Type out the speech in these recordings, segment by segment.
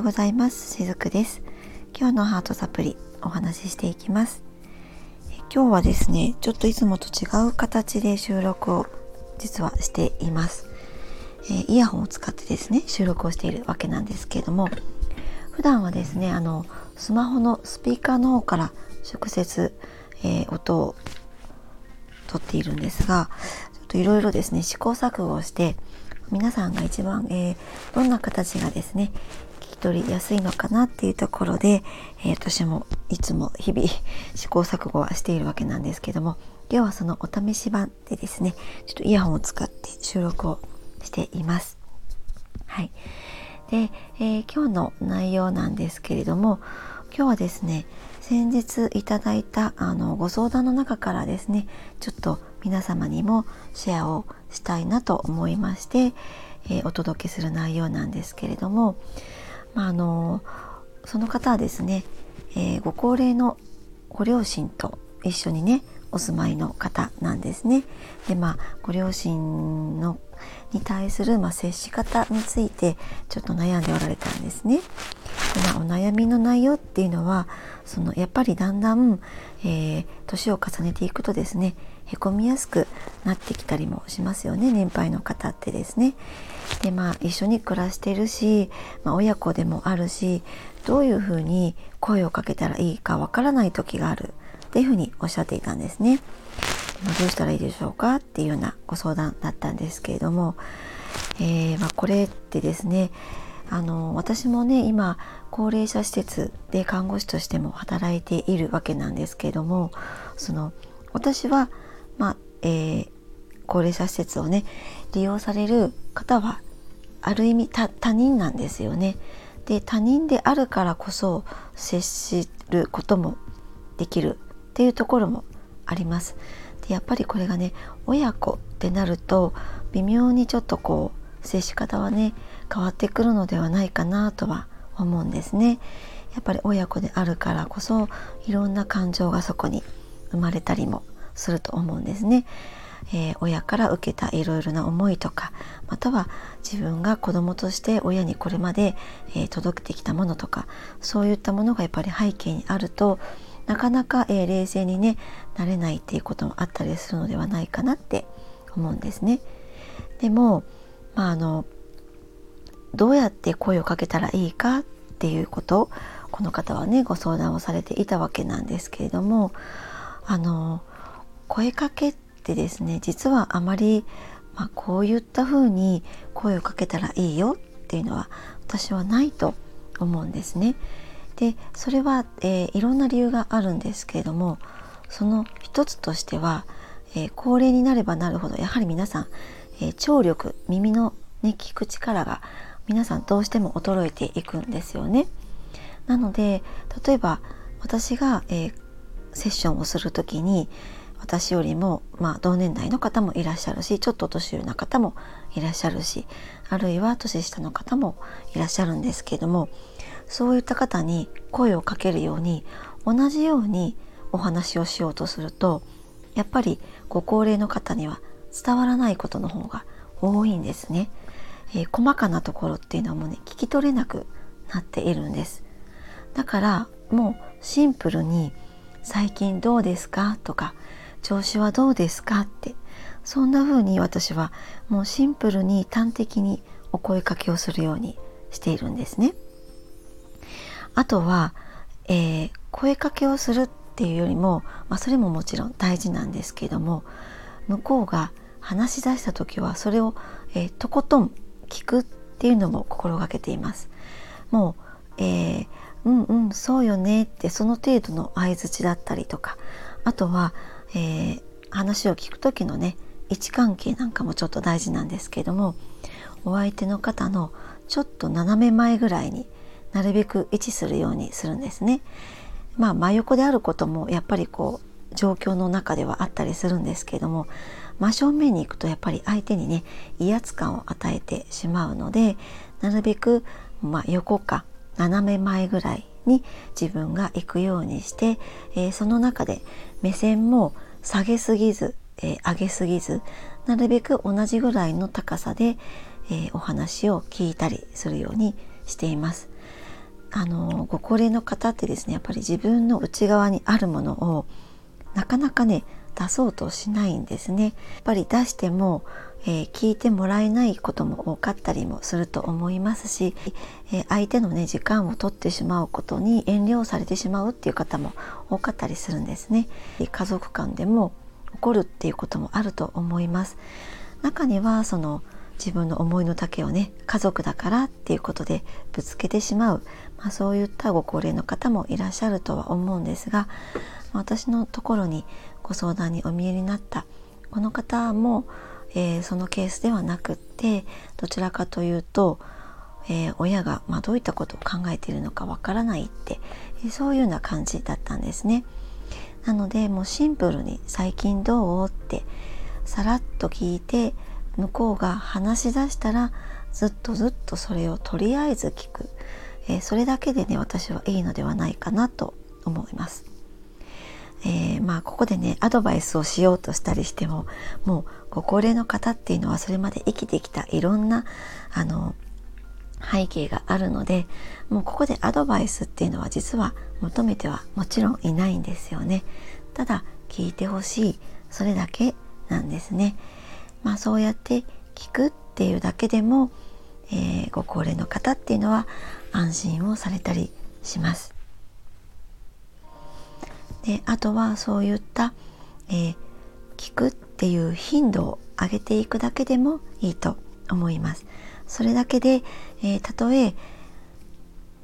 ようございます。しずくです。今日のハートサプリお話ししていきます。今日はですねちょっといつもと違う形で収録を実はしています、えイヤホンを使ってですね収録をしているわけなんですけれども普段はですねあのスマホのスピーカーの方から直接、えー、音を取っているんですがちょっといろいろですね試行錯誤をして皆さんが一番、えー、どんな形がですね取りやすいのかなっていうところで、えー、私もいつも日々試行錯誤はしているわけなんですけども今日はそのお試し版でですねちょっとイヤホンを使って収録をしています。はい、で、えー、今日の内容なんですけれども今日はですね先日いただいたあのご相談の中からですねちょっと皆様にもシェアをしたいなと思いまして、えー、お届けする内容なんですけれども、まあ、あのその方はですね、えー、ご高齢のご両親と一緒にねお住まいの方なんですね。でまあご両親のに対する、まあ、接し方についてちょっと悩んでおられたんですね。お悩みの内容っていうのはそのやっぱりだんだん、えー、年を重ねていくとですねへこみやすくなってきたりもしますよね年配の方ってですね。でまあ一緒に暮らしてるし、まあ、親子でもあるしどういうふうに声をかけたらいいかわからない時があるっていうふうにおっしゃっていたんですね。どうしたらいいでしょうかっていうようなご相談だったんですけれども、えー、まあ、これってですねあの私もね今高齢者施設で看護師としても働いているわけなんですけどもその私はまあ、えー、高齢者施設をね利用される方はある意味他人なんですよね。で他人であるからこそ接することもできるっていうところもあります。でやっぱりこれがね親子ってなると微妙にちょっとこう接し方はね変わってくるのではないかなとは思うんですね。やっぱり親子であるからこそいろんな感情がそこに生まれたりもすると思うんですね。えー、親から受けたいろいろな思いとかまたは自分が子供として親にこれまで、えー、届けてきたものとかそういったものがやっぱり背景にあるとなかなか、えー、冷静にねなれないっていうこともあったりするのではないかなって思うんですね。でも、まあ、あのどうやって声をかけたらいいかっていうことをこの方はねご相談をされていたわけなんですけれどもあの声かけってですね実はあまり、まあ、こういったふうに声をかけたらいいよっていうのは私はないと思うんですね。でそれは、えー、いろんな理由があるんですけれどもその一つとしては、えー、高齢になればなるほどやはり皆さん、え、聴力耳の、ね、聞く力が皆さんどうしても衰えていくんですよね。なので例えば私が、えー、セッションをする時に私よりも、まあ、同年代の方もいらっしゃるしちょっと年上の方もいらっしゃるしあるいは年下の方もいらっしゃるんですけどもそういった方に声をかけるように同じようにお話をしようとするとやっぱりご高齢の方には伝わらないことの方が多いんですね。えー、細かなところっていうのもね聞き取れなくなっているんです。だからもうシンプルに「最近どうですか?」とか調子はどうですか？ってそんな風に私はもうシンプルに端的にお声かけをするようにしているんですね。あとは、えー、声かけをするっていうよりも、まあ、それももちろん大事なんですけども向こうが話し出した時はそれを、えー、とことん聞くっていうのも心がけています。もう、えー、うんうんそうよねってその程度の相づちだったりとかあとはえー、話を聞く時のね位置関係なんかもちょっと大事なんですけどもお相手の方のちょっと斜め前ぐらいになるべく位置するようにするんですね。まあ真横であることもやっぱりこう状況の中ではあったりするんですけれども真正面に行くとやっぱり相手にね威圧感を与えてしまうのでなるべく、まあ、横か斜め前ぐらいに自分が行くようにして、えー、その中で目線も下げすぎず、えー、上げすぎずなるべく同じぐらいの高さで、えー、お話を聞いたりするようにしています。あのご高齢の方ってですねやっぱり自分の内側にあるものをなかなかね出そうとしないんですね。やっぱり出しても、えー、聞いてもらえないことも多かったりもすると思いますし、えー、相手のね時間を取ってしまうことに遠慮されてしまうっていう方も多かったりするんですね。家族間でも起こるっていうこともあると思います。中にはその自分の思いの丈をね家族だからっていうことでぶつけてしまう、まあ、そういったご高齢の方もいらっしゃるとは思うんですが私のところにご相談にお見えになったこの方も、えー、そのケースではなくってどちらかというと、えー、親が、まあ、どういったことを考えているのかわからないって、えー、そういうような感じだったんですね。なのでもうシンプルに「最近どう?」ってさらっと聞いて向こうが話し出したらずっとずっとそれをとりあえず聞く、えー、それだけでね私はいいのではないかなと思います。えー、まあここでねアドバイスをしようとしたりしてももうご高齢の方っていうのはそれまで生きてきたいろんなあの背景があるのでもうここでアドバイスっていうのは実は求めてはもちろんいないんですよね。ただ聞いてほしいそれだけなんですね。まあそうやって聞くっていうだけでも、えー、ご高齢の方っていうのは安心をされたりします。であとはそういった、えー、聞くっていう頻度を上げていくだけでもいいと思います。それだけで、えー、たとえ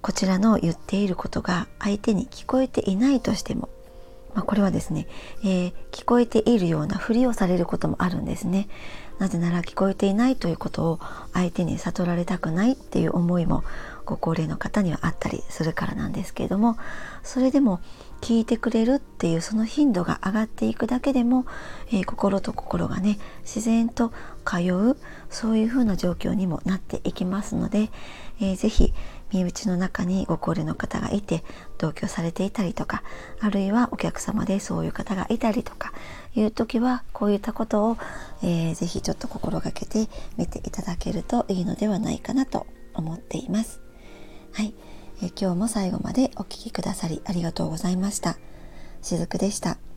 こちらの言っていることが相手に聞こえていないとしてもまあ、これはですね、えー、聞こえているようなふりをされることもあるんですね。なぜなら聞こえていないということを相手に悟られたくないっていう思いもご高齢の方にはあったりするからなんですけれどもそれでも聞いてくれるっていうその頻度が上がっていくだけでも、えー、心と心がね自然と通うそういう風な状況にもなっていきますので、えー、ぜひ身内の中にご高齢の方がいて同居されていたりとかあるいはお客様でそういう方がいたりとかいう時はこういったことを、えー、ぜひちょっと心がけてみていただけるといいのではないかなと思っています。はい、えー、今日も最後までお聴きくださりありがとうございました。しずくでした。